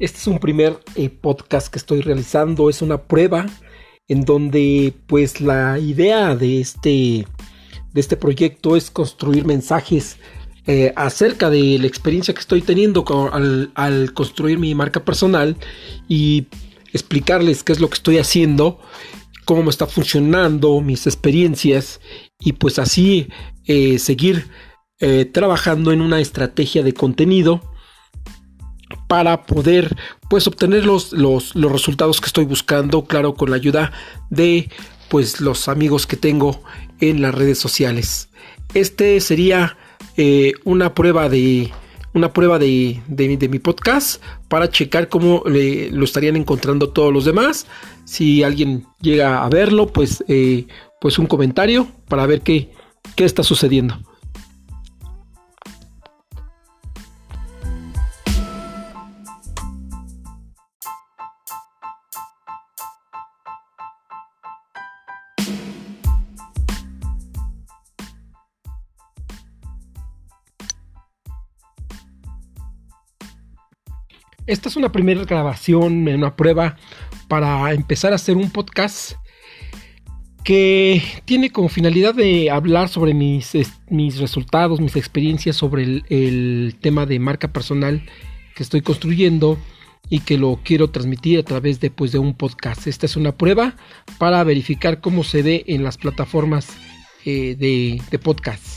Este es un primer eh, podcast que estoy realizando, es una prueba en donde pues la idea de este, de este proyecto es construir mensajes eh, acerca de la experiencia que estoy teniendo al, construir mi marca personal y explicarles qué es lo que estoy haciendo cómo me está funcionando, mis experiencias y pues así eh, seguir trabajando en una estrategia de contenido para poder pues obtener los, los, resultados que estoy buscando, claro, con la ayuda de pues los amigos que tengo en las redes sociales. Este sería eh, una prueba de una prueba de, de, mi podcast para checar cómo lo estarían encontrando todos los demás. Si alguien llega a verlo, pues, eh, pues un comentario para ver qué, qué está sucediendo. Esta es una primera grabación, una prueba para empezar a hacer un podcast que tiene como finalidad de hablar sobre mis, mis resultados, mis experiencias sobre el, tema de marca personal que estoy construyendo y que lo quiero transmitir a través de, pues, de un podcast. Esta es una prueba para verificar cómo se ve en las plataformas eh, de, de podcast.